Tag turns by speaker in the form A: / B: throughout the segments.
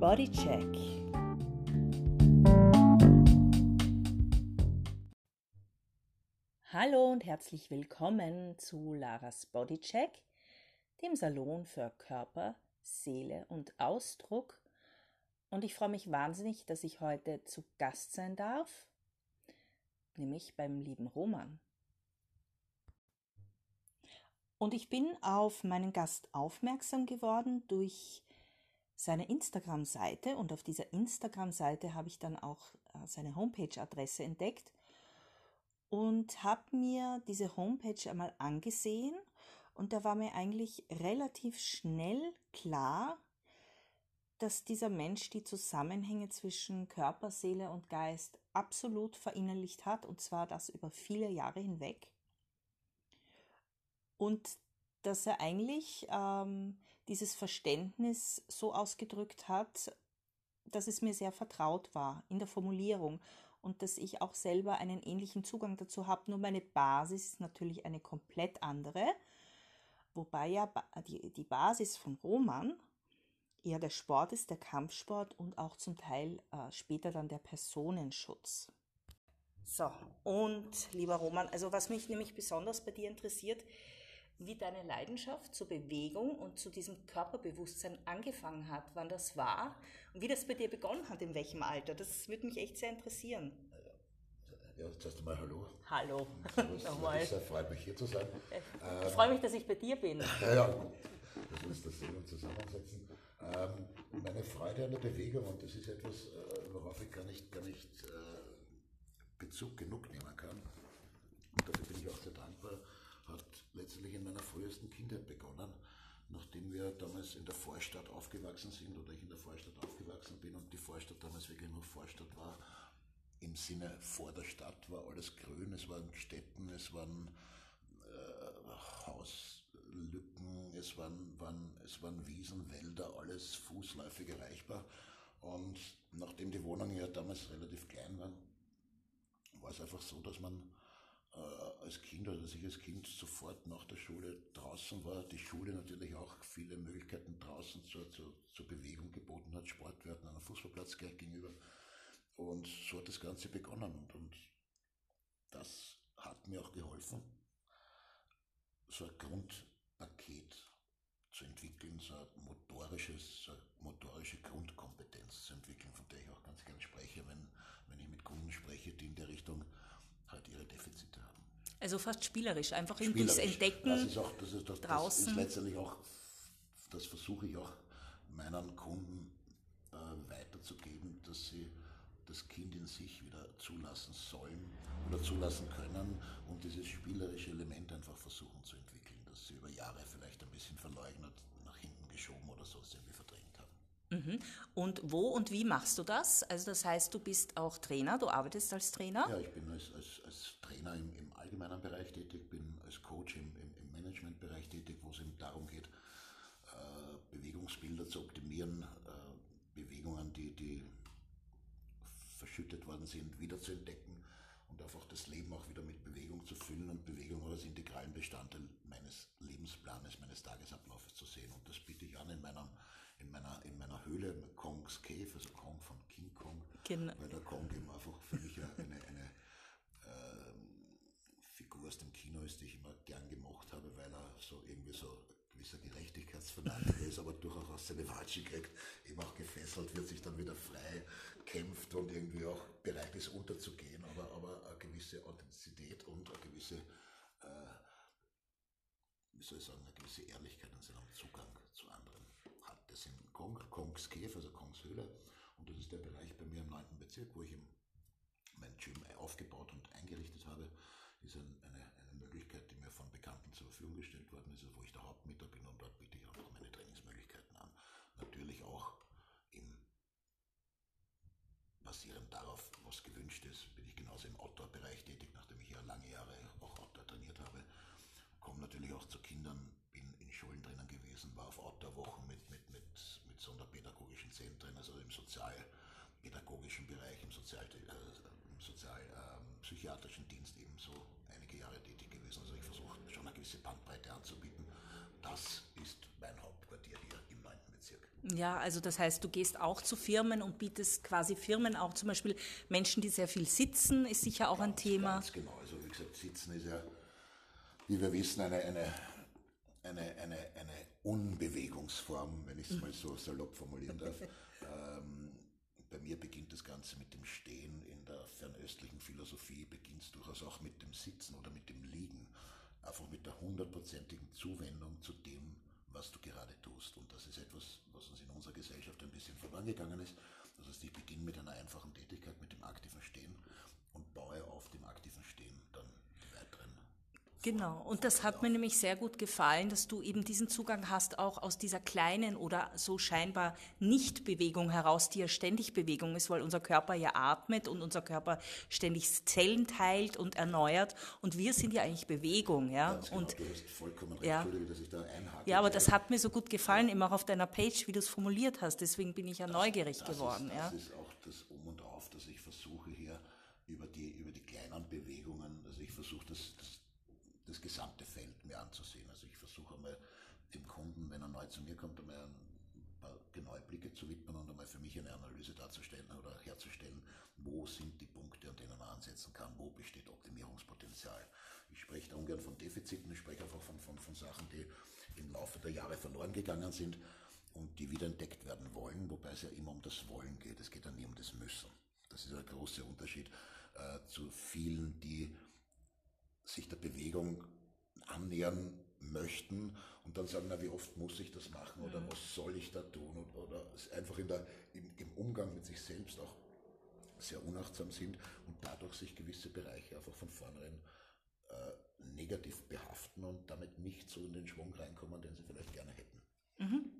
A: Bodycheck. Hallo und herzlich willkommen zu Laras Bodycheck, dem Salon für Körper, Seele und Ausdruck. Und ich freue mich wahnsinnig, dass ich heute zu Gast sein darf, nämlich beim lieben Roman. Und ich bin auf meinen Gast aufmerksam geworden durch seine Instagram-Seite und auf dieser Instagram-Seite habe ich dann auch äh, seine Homepage-Adresse entdeckt und habe mir diese Homepage einmal angesehen und da war mir eigentlich relativ schnell klar, dass dieser Mensch die Zusammenhänge zwischen Körper, Seele und Geist absolut verinnerlicht hat und zwar das über viele Jahre hinweg. Und dass er eigentlich ähm, dieses Verständnis so ausgedrückt hat, dass es mir sehr vertraut war in der Formulierung und dass ich auch selber einen ähnlichen Zugang dazu habe. Nur meine Basis ist natürlich eine komplett andere, wobei ja die, Basis von Roman eher der Sport ist, der Kampfsport und auch zum Teil äh, später dann der Personenschutz. So, und lieber Roman, also was mich nämlich besonders bei dir interessiert, wie deine Leidenschaft zur Bewegung und zu diesem Körperbewusstsein angefangen hat, wann das war und wie das bei dir begonnen hat, in welchem Alter. Das würde mich echt sehr interessieren.
B: Ja, zuerst einmal Hallo.
A: Hallo.
B: Nochmal. Es freut mich hier zu sein.
A: Ich ähm, freue mich, dass ich bei dir bin.
B: Ja. Das ist das Sehen und Zusammensetzen. Ähm, meine Freude an der Bewegung, und das ist etwas, äh, worauf ich gar nicht, gar nicht äh, Bezug genug nehmen kann. Und dafür bin ich auch sehr dankbar letztlich in meiner frühesten Kindheit begonnen, nachdem wir damals in der Vorstadt aufgewachsen sind oder ich in der Vorstadt aufgewachsen bin und die Vorstadt damals wirklich noch Vorstadt war. Im Sinne vor der Stadt war alles grün, es waren Städten, es waren äh, Hauslücken, es waren, waren, es waren Wiesen, Wälder, alles fußläufig erreichbar. Und nachdem die Wohnungen ja damals relativ klein waren, war es einfach so, dass man als Kind oder dass ich als Kind sofort nach der Schule draußen war. Die Schule natürlich auch viele Möglichkeiten draußen zur, zur, zur Bewegung geboten hat. Sport, wir hatten einen Fußballplatz gleich gegenüber. Und so hat das Ganze begonnen. Und, und das hat mir auch geholfen, so ein Grundpaket zu entwickeln, so ein motorisches, so eine motorische Grundkompetenz zu entwickeln, von der ich auch ganz gerne spreche, wenn, wenn ich mit Kunden spreche, die in der Richtung halt ihre Defizite haben.
A: Also fast spielerisch, einfach spielerisch. durchs Entdecken
B: das ist auch, das ist, das, draußen. Das ist letztendlich auch, das versuche ich auch meinen Kunden äh, weiterzugeben, dass sie das Kind in sich wieder zulassen sollen oder zulassen können und dieses spielerische Element einfach versuchen zu entwickeln, das sie über Jahre vielleicht ein bisschen verleugnet, nach hinten geschoben oder so irgendwie verdrängt.
A: Und wo und wie machst du das? Also das heißt, du bist auch Trainer, du arbeitest als Trainer?
B: Ja, ich bin als, als, als Trainer im, im, allgemeinen Bereich tätig, bin als Coach im, im, im Managementbereich tätig, wo es eben darum geht, äh, Bewegungsbilder zu optimieren, äh, Bewegungen, die, die verschüttet worden sind, wieder zu entdecken und einfach das Leben auch wieder mit Bewegung zu füllen und Bewegung als integralen Bestandteil meines Lebensplanes, meines Tagesablaufes zu sehen. Und das biete ich an in meinem in meiner, in meiner Höhle, Kongs Cave, also Kong von King Kong, genau. weil der Kong eben einfach für mich eine, eine ähm, Figur aus dem Kino ist, die ich immer gern gemocht habe, weil er so irgendwie so gewisser Gerechtigkeitsfanatiker ist, aber durchaus seine Watschen kriegt, eben auch gefesselt wird, sich dann wieder frei kämpft und irgendwie auch bereit ist unterzugehen, aber, aber eine gewisse Authentizität und eine gewisse, äh, wie soll ich sagen, eine gewisse Ehrlichkeit in seinem Zugang zu anderen. Das sind Kong, Kongs Cave, also Kongs Höhle. Und das ist der Bereich bei mir im 9. Bezirk, wo ich mein Gym aufgebaut und eingerichtet habe. Ist eine, eine Möglichkeit, die mir von Bekannten zur Verfügung gestellt worden ist, wo ich der Hauptmieter bin und dort biete ich auch meine Trainingsmöglichkeiten an. Natürlich auch im basierend darauf, was gewünscht ist, bin ich genauso im Outdoor-Bereich tätig, nachdem ich ja lange Jahre auch Outdoor trainiert habe. Komme natürlich auch zu Kindern, Schulen drinnen gewesen, war auf Outdoor-Wochen mit, mit sonderpädagogischen Zentren, also im sozialpädagogischen Bereich, im, Sozial, äh, im sozialpsychiatrischen ähm, Dienst ebenso einige Jahre tätig gewesen. Also ich versuche schon eine gewisse Bandbreite anzubieten. Das ist mein Hauptquartier hier im 9. Bezirk.
A: Ja, also das heißt, du gehst auch zu Firmen und bietest quasi Firmen auch zum Beispiel Menschen, die sehr viel sitzen, ist sicher auch
B: ganz,
A: ein Thema.
B: Ganz genau. Also wie gesagt, Sitzen ist ja, wie wir wissen, eine, eine, eine, eine, eine Unbewegungsform, wenn ich es mal so salopp formulieren darf. ähm, bei mir beginnt das Ganze mit dem Stehen. In der fernöstlichen Philosophie beginnt es durchaus auch mit dem Sitzen oder mit dem Liegen. Einfach mit der hundertprozentigen Zuwendung zu dem, was du gerade tust. Und das ist etwas, was uns in unserer Gesellschaft ein bisschen verloren gegangen ist. Das heißt, ich beginne mit einer einfachen Tätigkeit, mit dem aktiven Stehen und baue auf dem aktiven
A: Genau, und das hat mir nämlich sehr gut gefallen, dass du eben diesen Zugang hast, auch aus dieser kleinen oder so scheinbar Nicht-Bewegung heraus, die ja ständig Bewegung ist, weil unser Körper ja atmet und unser Körper ständig Zellen teilt und erneuert und wir sind ja eigentlich Bewegung, ja.
B: Ganz genau,
A: und,
B: du hast vollkommen recht,
A: ja.
B: Entschuldige, dass ich da einhake.
A: Ja, aber das hat mir so gut gefallen, immer auch auf deiner Page, wie du es formuliert hast, deswegen bin ich ja
B: das,
A: neugierig
B: das
A: geworden.
B: Ist,
A: ja.
B: Das ist auch das Um und Auf, dass ich versuche hier über die, über die kleinen Bewegungen, also ich versuche das, das gesamte Feld mir anzusehen. Also ich versuche einmal dem Kunden, wenn er neu zu mir kommt, einmal ein paar genaue Blicke zu widmen und einmal für mich eine Analyse darzustellen oder herzustellen, wo sind die Punkte, an denen man ansetzen kann, wo besteht Optimierungspotenzial. Ich spreche da ungern von Defiziten, ich spreche einfach von, von, von Sachen, die im Laufe der Jahre verloren gegangen sind und die wieder entdeckt werden wollen, wobei es ja immer um das Wollen geht, es geht ja nie um das Müssen. Das ist ein großer Unterschied äh, zu vielen, die sich der Bewegung annähern möchten und dann sagen, na, wie oft muss ich das machen oder mhm. was soll ich da tun oder, oder einfach in der, im, im, Umgang mit sich selbst auch sehr unachtsam sind und dadurch sich gewisse Bereiche einfach von vornherein äh, negativ behaften und damit nicht so in den Schwung reinkommen, den sie vielleicht gerne hätten.
A: Mhm.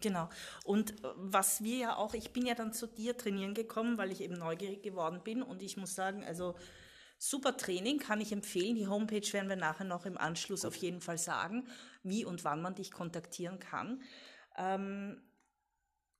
A: Genau. Und äh, was wir ja auch, ich bin ja dann zu dir trainieren gekommen, weil ich eben neugierig geworden bin und ich muss sagen, also Super Training, kann ich empfehlen. Die Homepage werden wir nachher noch im Anschluss auf jeden Fall sagen, wie und wann man dich kontaktieren kann. Ähm,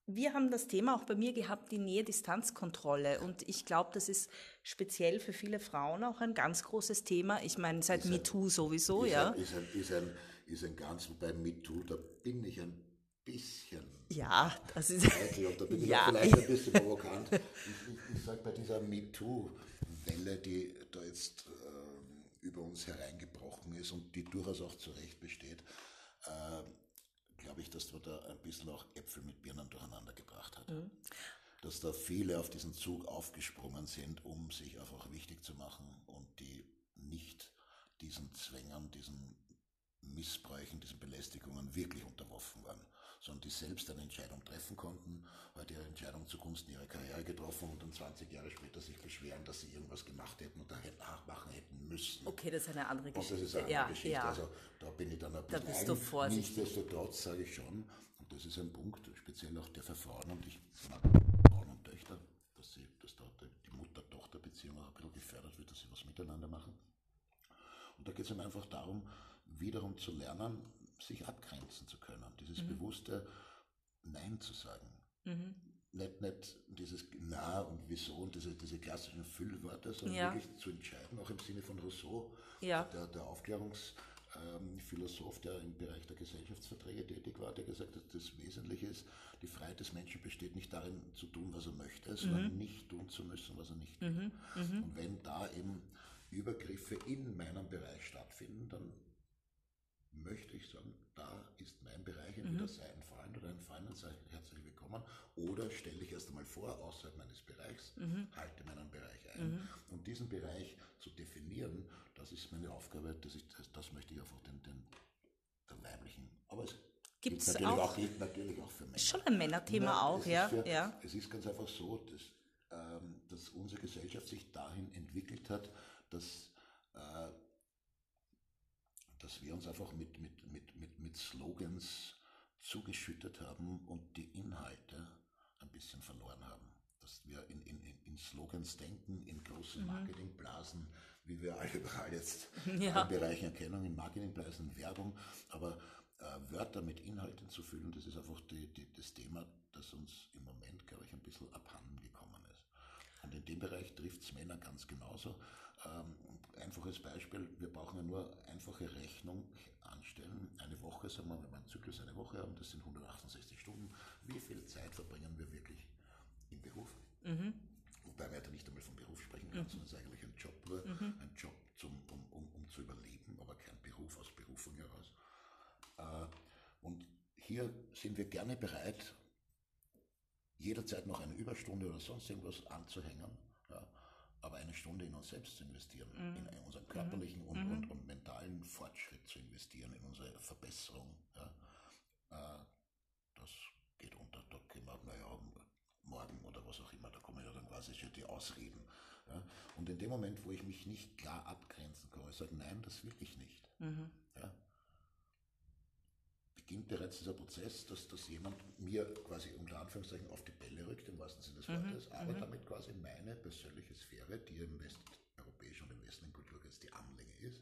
A: wir haben das Thema auch bei mir gehabt, die Nähe-Distanz-Kontrolle. Und ich glaube, das ist speziell für viele Frauen auch ein ganz großes Thema. Ich meine, seit MeToo sowieso,
B: ist
A: ja.
B: Ein, ist, ein, ist, ein, ist ein ganz, wobei MeToo, da bin ich ein bisschen.
A: Ja, das ist.
B: da bin ich ja. vielleicht ein bisschen provokant. Ich, ich, ich sage bei dieser MeToo, Welle, die da jetzt äh, über uns hereingebrochen ist und die durchaus auch zu Recht besteht, äh, glaube ich, dass man da ein bisschen auch Äpfel mit Birnen durcheinander gebracht hat. Mhm. Dass da viele auf diesen Zug aufgesprungen sind, um sich einfach wichtig zu machen und die nicht diesen Zwängern, diesen Missbräuchen, diesen Belästigungen wirklich unterworfen waren sondern die selbst eine Entscheidung treffen konnten, heute ihre Entscheidung zugunsten ihrer Karriere getroffen und dann 20 Jahre später sich beschweren, dass sie irgendwas gemacht hätten und da hätten nachmachen hätten müssen.
A: Okay, das ist eine andere Geschichte.
B: Und das ist eine
A: ja,
B: andere Geschichte.
A: Ja.
B: Also da bin ich dann ein bisschen
A: Da bist du vorsichtig.
B: Nichtsdestotrotz sage ich schon, und das ist ein Punkt, speziell auch der für Frauen und ich mag Frauen und Töchter, dass, sie, dass da die Mutter-Tochter-Beziehung auch ein bisschen gefördert wird, dass sie was miteinander machen. Und da geht es einfach darum, wiederum zu lernen, sich abgrenzen zu können, dieses mhm. bewusste Nein zu sagen. Mhm. Nicht, nicht dieses Na und Wieso und diese, diese klassischen Füllwörter, sondern ja. wirklich zu entscheiden, auch im Sinne von Rousseau, ja. der, der Aufklärungsphilosoph, ähm, der im Bereich der Gesellschaftsverträge tätig war, der gesagt hat, das Wesentliche ist, die Freiheit des Menschen besteht nicht darin, zu tun, was er möchte, sondern mhm. nicht tun zu müssen, was er nicht will. Mhm. mhm. Und wenn da eben Übergriffe in meinem Bereich stattfinden, dann möchte ich sagen, da ist mein Bereich, entweder mhm. sei ein Freund oder ein Freund und sage herzlich willkommen, oder stelle ich erst einmal vor, außerhalb meines Bereichs, mhm. halte meinen Bereich ein. Mhm. Und diesen Bereich zu definieren, das ist meine Aufgabe, das, ist, das, das möchte ich einfach den, den, der weiblichen, aber es
A: Gibt's
B: gilt natürlich
A: auch,
B: auch, gilt natürlich auch für Männer.
A: Schon ein Männerthema Nein, auch, ja,
B: für,
A: ja.
B: Es ist ganz einfach so, dass, ähm, dass unsere Gesellschaft sich dahin entwickelt hat, dass dass wir uns einfach mit, mit, mit, mit, mit Slogans zugeschüttet haben und die Inhalte ein bisschen verloren haben. Dass wir in, in, in Slogans denken, in großen mhm. Marketingblasen, wie wir alle überall jetzt ja. in Bereichen Erkennung, in Marketingblasen, Werbung, aber äh, Wörter mit Inhalten zu füllen, das ist einfach die, die, das Thema, das uns im Moment, glaube ich, ein bisschen abhanden gekommen ist. Und in dem Bereich trifft es Männer ganz genauso. Ähm, einfaches Beispiel, wir brauchen ja nur einfache Rechnung anstellen. Eine Woche sagen wir, wenn wir einen Zyklus eine Woche haben, das sind 168 Stunden, wie viel Zeit verbringen wir wirklich im Beruf? Mhm. Wobei wir ja nicht einmal vom Beruf sprechen können, mhm. sondern es ist eigentlich ein Job, mhm. ein Job zum, um, um, um zu überleben, aber kein Beruf aus Berufung heraus. Äh, und hier sind wir gerne bereit, jederzeit noch eine Überstunde oder sonst irgendwas anzuhängen, Stunde in uns selbst zu investieren, mhm. in unseren körperlichen und, mhm. und, und, mentalen Fortschritt zu investieren, in unsere Verbesserung. Ja, äh, das geht unter. Da können wir, naja, morgen oder was auch immer, da kommen ja dann quasi schon die Ausreden. Ja. Und in dem Moment, wo ich mich nicht klar abgrenzen kann, ich sage, nein, das will ich nicht. Mhm. Ja, beginnt bereits dieser Prozess, dass, dass jemand mir quasi unter Anführungszeichen auf die Bälle rückt, im wahrsten Sinne des mhm, Wortes, mhm. aber damit quasi meine persönliche Sphäre, die im westeuropäischen und im westlichen Kulturkreis die Armlänge ist,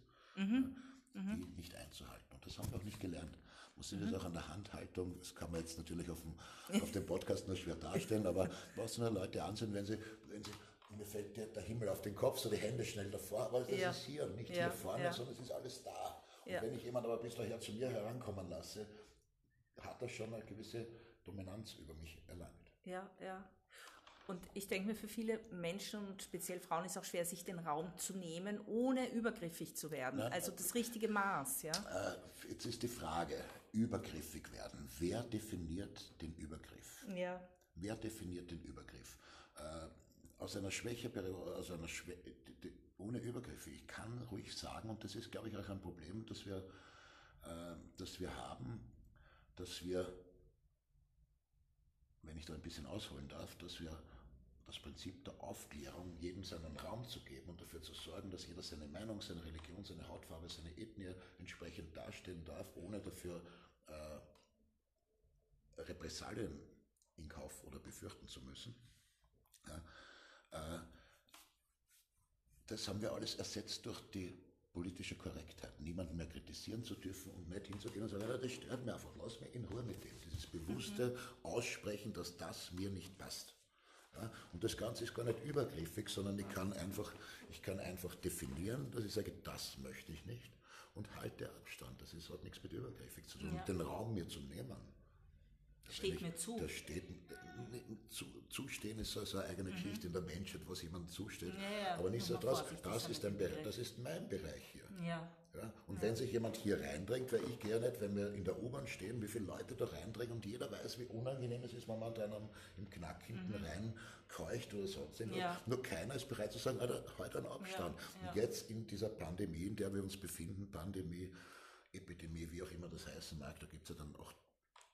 B: mhm. die mhm. nicht einzuhalten. Und das haben wir auch nicht gelernt. Man sieht das mhm. auch an der Handhaltung, das kann man jetzt natürlich auf dem, auf dem Podcast nur schwer darstellen, aber was nur Leute ansehen, wenn sie, wenn sie mir fällt der, der, Himmel auf den Kopf, so die Hände schnell davor, aber das ja. ist hier, nicht ja. hier vorne, ja. sondern es ist alles da. Ja. wenn ich jemand aber ein bisschen her zu mir herankommen lasse, hat er schon eine gewisse Dominanz über mich erlangt.
A: Ja, ja. Und ich denke mir, für viele Menschen und speziell Frauen ist auch schwer, sich den Raum zu nehmen, ohne übergriffig zu werden. Ja, also das richtige Maß, ja.
B: Äh, jetzt ist die Frage, übergriffig werden. Wer definiert den Übergriff?
A: Ja.
B: Wer definiert den Übergriff? Äh, aus einer Schwäche, aus einer Schwä ohne Übergriffe. Ich kann ruhig sagen, und das ist, glaube ich, auch ein Problem, das wir, äh, das wir haben, dass wir, wenn ich da ein bisschen ausholen darf, dass wir das Prinzip der Aufklärung, jedem seinen Raum zu geben und dafür zu sorgen, dass jeder seine Meinung, seine Religion, seine Hautfarbe, seine Ethnie entsprechend darstellen darf, ohne dafür äh, Repressalien in Kauf oder befürchten zu müssen. Ja, äh, das haben wir alles ersetzt durch die politische Korrektheit. Niemanden mehr kritisieren zu dürfen und nicht hinzugehen und sagen, ja, das stört mir einfach, lass mich in Ruhe mit dem. Dieses bewusste mhm. Aussprechen, dass das mir nicht passt. Und das Ganze ist gar nicht übergriffig, sondern ich kann einfach, ich kann einfach definieren, dass ich sage, das möchte ich nicht und halte Abstand. Das ist, hat nichts mit übergriffig zu tun. Ja. Und den Raum mir zu nehmen.
A: Steht ich, mir zu.
B: Das steht, zu, zustehen ist so, so eine eigene mhm. Geschichte in der Menschheit, was jemandem zusteht. Ja, ja, Aber nicht so, das, das, ist ein Bereich, das ist mein Bereich hier.
A: Ja.
B: Ja, und ja. wenn sich jemand hier reindrängt, weil ich gehe nicht, wenn wir in der U-Bahn stehen, wie viele Leute da reindrängen und jeder weiß, wie unangenehm es ist, wenn man da einem, im Knack hinten mhm. rein keucht oder sonst irgendwas. Ja. Nur keiner ist bereit zu sagen, Alter, heute ein Abstand. Und jetzt in dieser Pandemie, in der wir uns befinden, Pandemie, Epidemie, wie auch immer das heißen mag, da gibt es ja dann auch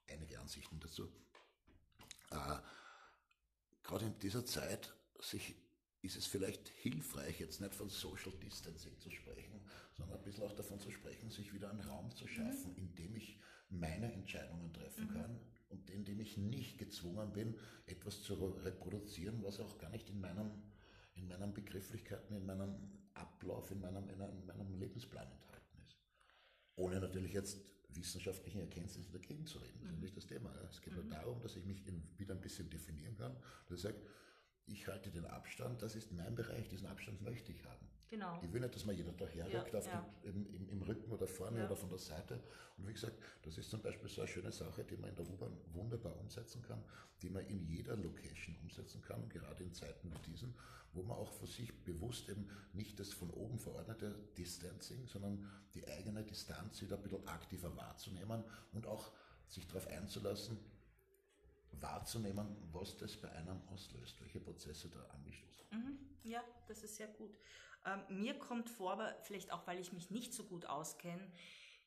B: einige Ansichten dazu. Äh, Gerade in dieser Zeit sich, ist es vielleicht hilfreich, jetzt nicht von Social Distancing zu sprechen, sondern ein bisschen auch davon zu sprechen, sich wieder einen Raum zu schaffen, mhm. in dem ich meine Entscheidungen treffen mhm. kann und in dem ich nicht gezwungen bin, etwas zu reproduzieren, was auch gar nicht in meinem in meinen Begrifflichkeiten, in meinem Ablauf, in meinem, in meinem Lebensplan enthalten ist. Ohne natürlich jetzt wissenschaftlichen Erkenntnissen dagegen zu reden. Das ist mhm. nicht das Thema. Es geht nur mhm. darum, dass ich mich wieder ein bisschen definieren kann. Dass ich sage, ich halte den Abstand, das ist mein Bereich, diesen Abstand möchte ich haben.
A: Genau.
B: Ich will nicht, dass man jeder daherrückt ja, ja. im, im, im, Rücken oder vorne ja. oder von der Seite. Und wie gesagt, das ist zum Beispiel so eine schöne Sache, die man in der U-Bahn wunderbar umsetzen kann, die man in jeder Location umsetzen kann, gerade in Zeiten wie diesen, wo man auch für sich bewusst eben nicht das von oben verordnete Distancing, sondern die eigene Distanz wieder ein bisschen aktiver wahrzunehmen und auch sich darauf einzulassen, wahrzunehmen, was das bei einem auslöst, welche Prozesse da angestoßen
A: mhm. Ja, das ist sehr gut. Ähm, mir kommt vor, aber vielleicht auch, weil ich mich nicht so gut auskenne,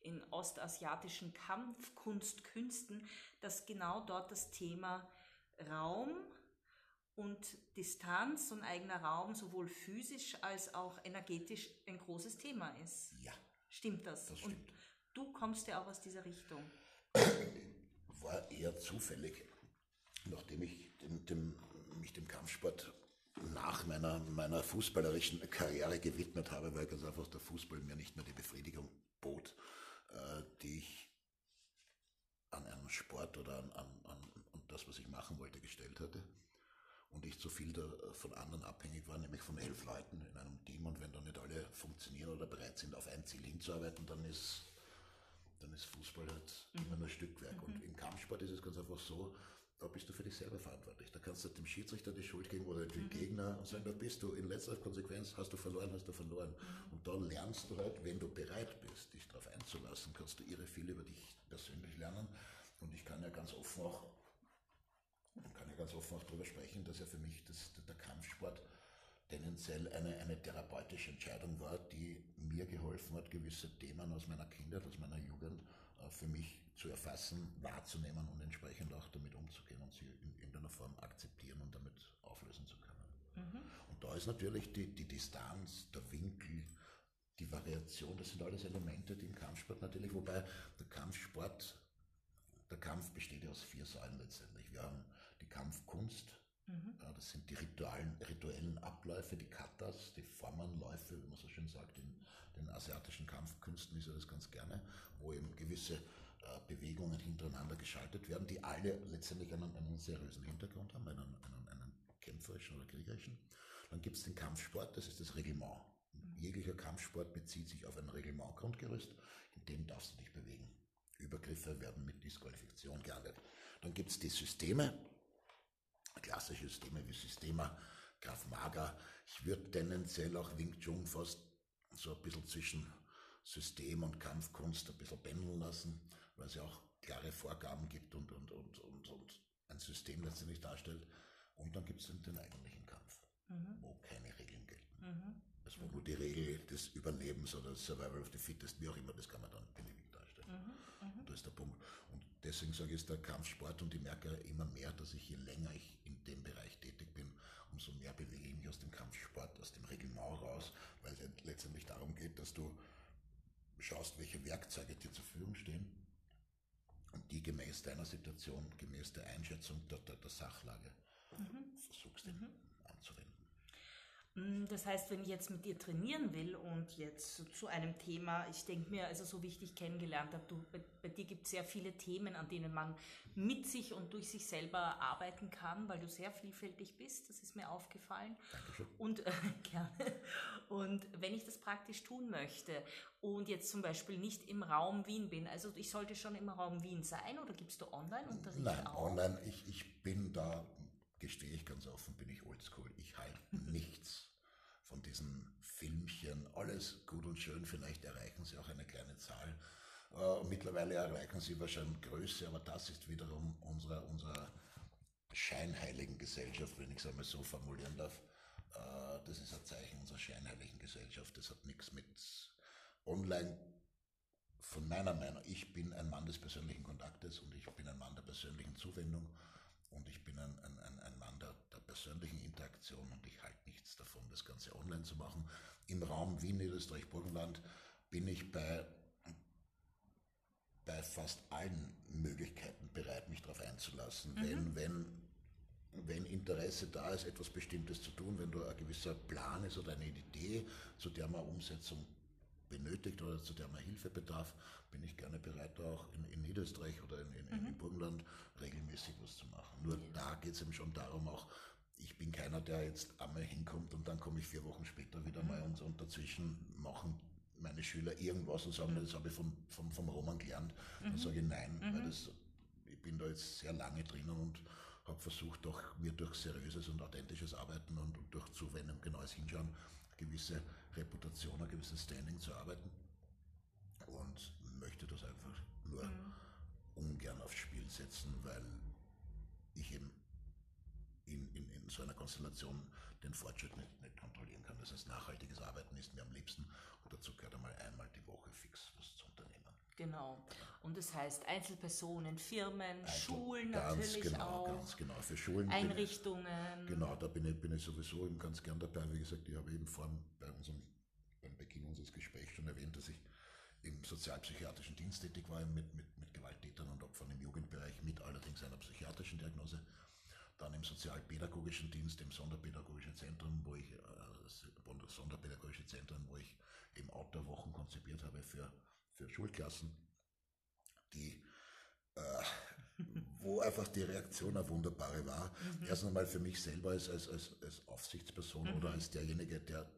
A: in ostasiatischen Kampfkunstkünsten, dass genau dort das Thema Raum und Distanz und eigener Raum sowohl physisch als auch energetisch ein großes Thema ist.
B: Ja.
A: Stimmt das?
B: Das stimmt.
A: Und du kommst ja auch aus dieser Richtung.
B: War eher zufällig, nachdem ich dem, dem, mich dem Kampfsport nach meiner, meiner fußballerischen Karriere gewidmet habe, weil ganz einfach der Fußball mir nicht mehr die Befriedigung bot, äh, die ich an einen Sport oder an, an, an, an das, was ich machen wollte, gestellt hatte und ich zu viel von anderen abhängig war, nämlich von elf Leuten in einem Team und wenn dann nicht alle funktionieren oder bereit sind, auf ein Ziel hinzuarbeiten, dann ist dann ist Fußball halt mhm. immer nur Stückwerk. Und mhm. im Kampfsport ist es ganz einfach so, da bist du für dich selber verantwortlich. Da kannst du dem Schiedsrichter die Schuld geben oder dem mhm. Gegner und sagen, da bist du in letzter Konsequenz, hast du verloren, hast du verloren. Und da lernst du halt, wenn du bereit bist, dich darauf einzulassen, kannst du irre viel über dich persönlich lernen. Und ich kann ja ganz offen auch, kann ja ganz offen auch darüber sprechen, dass ja für mich das, der Kampfsport tendenziell eine, eine therapeutische Entscheidung war, die mir geholfen hat, gewisse Themen aus meiner Kindheit, aus meiner Jugend äh, für mich zu erfassen, wahrzunehmen und entsprechend auch damit umzugehen und sie in irgendeiner Form akzeptieren und damit auflösen zu können. Mhm. Und da ist natürlich die, die Distanz, der Winkel, die Variation, das sind alles Elemente, die im Kampfsport natürlich, wobei der Kampfsport, der Kampf besteht ja aus vier Säulen letztendlich. Wir haben die Kampfkunst, mhm. das sind die ritualen, rituellen Abläufe, die Katas, die Formenläufe, wie man so schön sagt, in den asiatischen Kampfkünsten ist ja das ganz gerne, wo eben gewisse Bewegungen hintereinander geschaltet werden, die alle letztendlich einen, einen seriösen Hintergrund haben, einen, einen, einen kämpferischen oder kriegerischen. Dann gibt es den Kampfsport, das ist das Reglement. Jeglicher Kampfsport bezieht sich auf ein Reglementgrundgerüst, in dem darfst du dich bewegen. Übergriffe werden mit Disqualifikation geahndet. Dann gibt es die Systeme, klassische Systeme wie Systema, Graf Maga. Ich würde tendenziell auch Wing Chun fast so ein bisschen zwischen System und Kampfkunst ein bisschen pendeln lassen weil es ja auch klare Vorgaben gibt und, und, und, und, und ein System letztendlich darstellt. Und dann gibt es den, den, eigentlichen Kampf, mhm. wo keine Regeln gelten. Mhm. Also wo nur die Regel des Überlebens oder Survival of the Fittest, wie auch immer, das kann man dann beliebig darstellen. Mhm. mhm. Das ist der Punkt. Und deswegen sage ich, ist der Kampfsport und ich merke immer mehr, dass ich je länger ich in dem Bereich tätig bin, umso mehr bewege ich mich aus dem Kampfsport, aus dem Reglement raus, weil es letztendlich darum geht, dass du schaust, welche Werkzeuge dir zur Verfügung stehen und die gemäß deiner Situation, gemäß der Einschätzung der, der, der Sachlage mhm. versuchst mhm.
A: Mm, das heißt, wenn ich jetzt mit dir trainieren will und jetzt zu einem Thema, ich denke mir, also so wie ich dich kennengelernt habe, du, bei, bei dir gibt es sehr viele Themen, an denen man mit sich und durch sich selber arbeiten kann, weil du sehr vielfältig bist, das ist mir aufgefallen.
B: Dankeschön.
A: Und, äh, gerne. und wenn ich das praktisch tun möchte und jetzt zum Beispiel nicht im Raum Wien bin, also ich sollte schon im Raum Wien sein oder gibst du Online-Unterricht
B: Nein, auch? online, ich, ich bin da gestehe ich ganz offen, bin ich oldschool. Ich halte nichts von diesen Filmchen. Alles gut und schön, vielleicht erreichen sie auch eine kleine Zahl. Äh, mittlerweile erreichen sie wahrscheinlich Größe, aber das ist wiederum unserer, unserer scheinheiligen Gesellschaft, wenn ich es einmal so formulieren darf. Äh, das ist ein Zeichen unserer scheinheiligen Gesellschaft. Das hat nichts mit Online von meiner Meinung. Ich bin ein Mann des persönlichen Kontaktes und ich bin ein Mann der persönlichen Zuwendung und ich bin ein, ein, ein, Mann der, der, persönlichen Interaktion und ich halte nichts davon, das Ganze online zu machen. Im Raum Wien, Niederösterreich, Burgenland bin ich bei, bei fast allen Möglichkeiten bereit, mich darauf einzulassen. Mhm. Wenn, wenn, wenn Interesse da ist, etwas Bestimmtes zu tun, wenn da ein gewisser Plan ist oder eine Idee, zu der man Umsetzung benötigt oder zu der man Hilfe bedarf, bin ich gerne bereit, auch in, in Niederösterreich oder in, in, mhm. in, Burgenland regelmäßig was zu machen. Nur yes. da geht es eben schon darum, auch ich bin keiner, der jetzt einmal hinkommt und dann komme ich vier Wochen später wieder mhm. mal und, und dazwischen machen meine Schüler irgendwas und sagen, mhm. das habe ich vom, vom, vom Roman gelernt. Dann mhm. sage ich nein, weil mhm. das, ich bin da jetzt sehr lange drinnen und habe versucht, auch mir durch seriöses und authentisches Arbeiten und, und durch Zuwendung, genaues Hinschauen, gewisse Reputation, ein gewisses Standing zu arbeiten und möchte das einfach nur mhm. ungern aufs Spiel setzen, weil ich eben in, in, in so einer Konstellation den Fortschritt nicht, nicht kontrollieren kann. Das heißt, nachhaltiges Arbeiten ist mir am liebsten und dazu gehört einmal einmal die Woche fix was zu unternehmen.
A: Genau. Und das heißt Einzelpersonen, Firmen, Einzel Schulen
B: ganz
A: natürlich
B: genau,
A: auch.
B: Ganz genau, für Schulen.
A: Einrichtungen.
B: Ich, genau, da bin ich, bin ich sowieso eben ganz gern dabei. Wie gesagt, ich habe eben vor bei unserem, beim Beginn unseres Gesprächs schon erwähnt, dass ich im sozialpsychiatrischen Dienst tätig war, mit, mit, mit Gewalttätern und Opfern im Jugendbereich, mit allerdings einer psychiatrischen Diagnose. Dann im sozialpädagogischen Dienst, im Sonderpädagogischen Zentrum, wo ich, äh, Sonderpädagogische Zentren, wo ich eben Outdoor-Wochen konzipiert habe für für Schulklassen, die, äh, wo einfach die Reaktion eine wunderbare war. Mhm. Erst einmal für mich selber als, als, als, als Aufsichtsperson mhm. oder als derjenige, der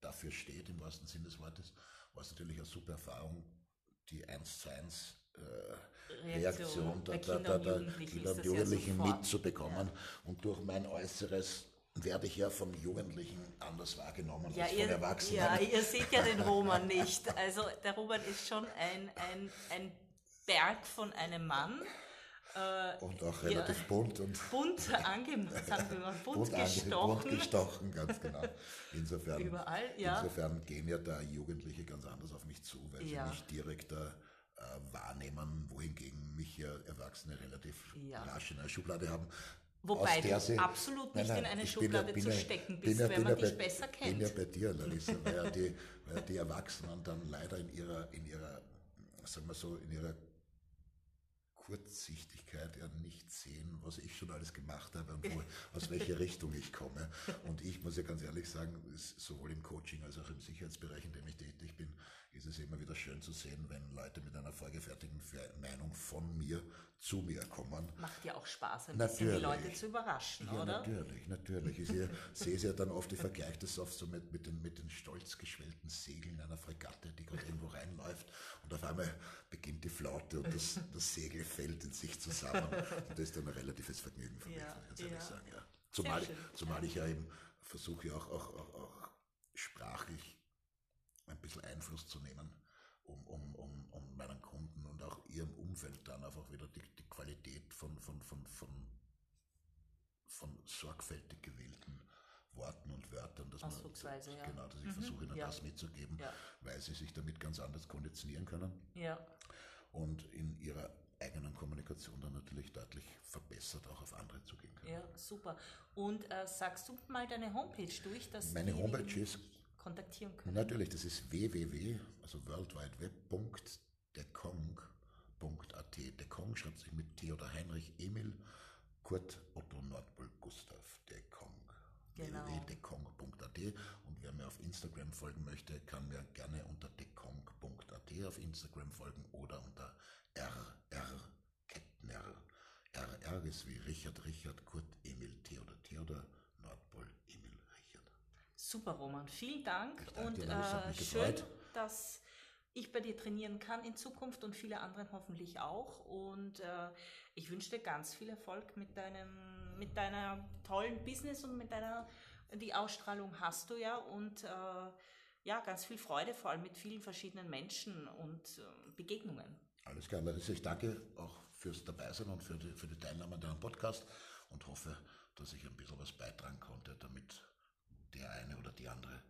B: dafür steht, im wahrsten Sinne des Wortes, war es natürlich eine super Erfahrung, die eins zu eins äh,
A: Reaktion
B: Reaktion der, Kinder und Jugendlichen mitzubekommen. Und durch mein Äußeres werde ich ja von Jugendlichen anders wahrgenommen
A: Ja
B: als von
A: ihr,
B: Erwachsenen.
A: ja, ihr seht ja den Roman nicht. Also der Roman ist schon ein, ein, ein Berg von einem Mann. Äh,
B: und auch
A: ja,
B: relativ bunt und
A: bunt, ange, sagen wir mal, bunt,
B: bunt,
A: gestochen.
B: bunt gestochen, ganz genau. Insofern,
A: Überall, ja.
B: insofern gehen ja da Jugendliche ganz anders auf mich zu, weil
A: Ja.
B: sie mich direkt äh, wahrnehmen, wohingegen mich ja Erwachsene relativ
A: Ja.
B: rasch in einer Schublade haben.
A: Wobei du
B: sie-
A: absolut nicht in eine
B: ich bin
A: Schublade
B: bin
A: zu stecken
B: bin
A: bist, wenn
B: bin
A: man dich
B: bei,
A: besser
B: bin
A: kennt.
B: ja bei dir, Larissa, weil ja die, weil die Erwachsenen dann leider in ihrer, in ihrer, sagen wir so, in ihrer Kurzsichtigkeit ja nicht sehen, was ich schon alles gemacht habe und wo, aus welcher Richtung ich komme. Und ich muss ja ganz ehrlich sagen, ist sowohl im Coaching als auch im Sicherheitsbereich, in dem ich tätig bin, ist es immer wieder schön zu sehen, wenn Leute mit einer vorgefertigten Fe- Meinung von mir zu mir kommen.
A: Macht ja auch Spaß, ein bisschen die
B: Natürlich.
A: Leute zu überraschen,
B: Ja,
A: oder?
B: natürlich, natürlich. Ich sehe, sehe es ja dann oft, ich vergleiche das oft so mit, mit, den, mit den stolz geschwellten Segeln einer Fregatte, die gerade irgendwo reinläuft und auf einmal beginnt die Flaute und das, das Segel fällt in sich zusammen. Und das ist dann ein relatives Vergnügen für mich,
A: Ja,
B: muss ich ganz ehrlich
A: ja.
B: sagen. Ja. Zumal, zumal ich ja eben versuche, ja auch, auch, auch, auch sprachlich ein bisschen Einfluss zu nehmen, um, um, um, um meinen Kunden und auch ihrem Umfeld dann einfach wieder die, die Qualität von, von, von, von, von sorgfältig gewählten Worten und Wörtern, dass man,
A: Ausdrucksweise, ja.
B: genau, dass ich
A: Mhm,
B: versuche ihnen
A: ja.
B: das mitzugeben,
A: Ja.
B: weil sie sich damit ganz anders konditionieren können
A: Ja.
B: und in ihrer eigenen Kommunikation dann natürlich deutlich verbessert auch auf andere zugehen können.
A: Ja, super. Und äh, sagst du mal deine Homepage durch, dass
B: Meine Homepage ist
A: kontaktieren können?
B: Natürlich, das ist www, also worldwideweb.dekong.at. Dekong schreibt sich mit Theodor Heinrich Emil, Kurt Otto Nordpol Gustav Dekong.
A: Genau.
B: www.dekong.at und wer mir auf Instagram folgen möchte, kann mir gerne unter dekong.at auf Instagram folgen oder unter RR Kettner. RR ist wie Richard Richard, Kurt Emil Theodor Theodor, Nordpol.
A: Super, Roman. Vielen Dank und
B: dir,
A: äh, schön, dass ich bei dir trainieren kann in Zukunft und viele anderen hoffentlich auch. Und äh, ich wünsche dir ganz viel Erfolg mit deinem, mit deiner tollen Business und mit deiner, die Ausstrahlung hast du ja und äh, ja, ganz viel Freude, vor allem mit vielen verschiedenen Menschen und äh, Begegnungen.
B: Alles klar, Larissa, ich danke auch fürs Dabeisein und für die, für die Teilnahme an deinem Podcast und hoffe, dass ich ein bisschen was beitragen konnte, damit der eine oder die andere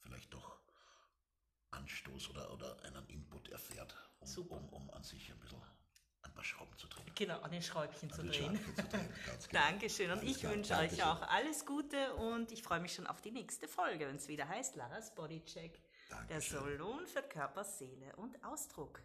B: vielleicht doch Anstoß oder, oder einen Input erfährt, um, um, um an sich ein bisschen ein paar Schrauben zu drehen.
A: Genau, an den Schräubchen zu
B: An den
A: drehen.
B: Schräubchen zu drehen, ganz genau.
A: Dankeschön und ich wünsche euch auch alles Gute und ich freue mich schon auf die nächste Folge, wenn es wieder heißt Laras Bodycheck. Der
B: Dankeschön.
A: Salon für Körper, Seele und Ausdruck.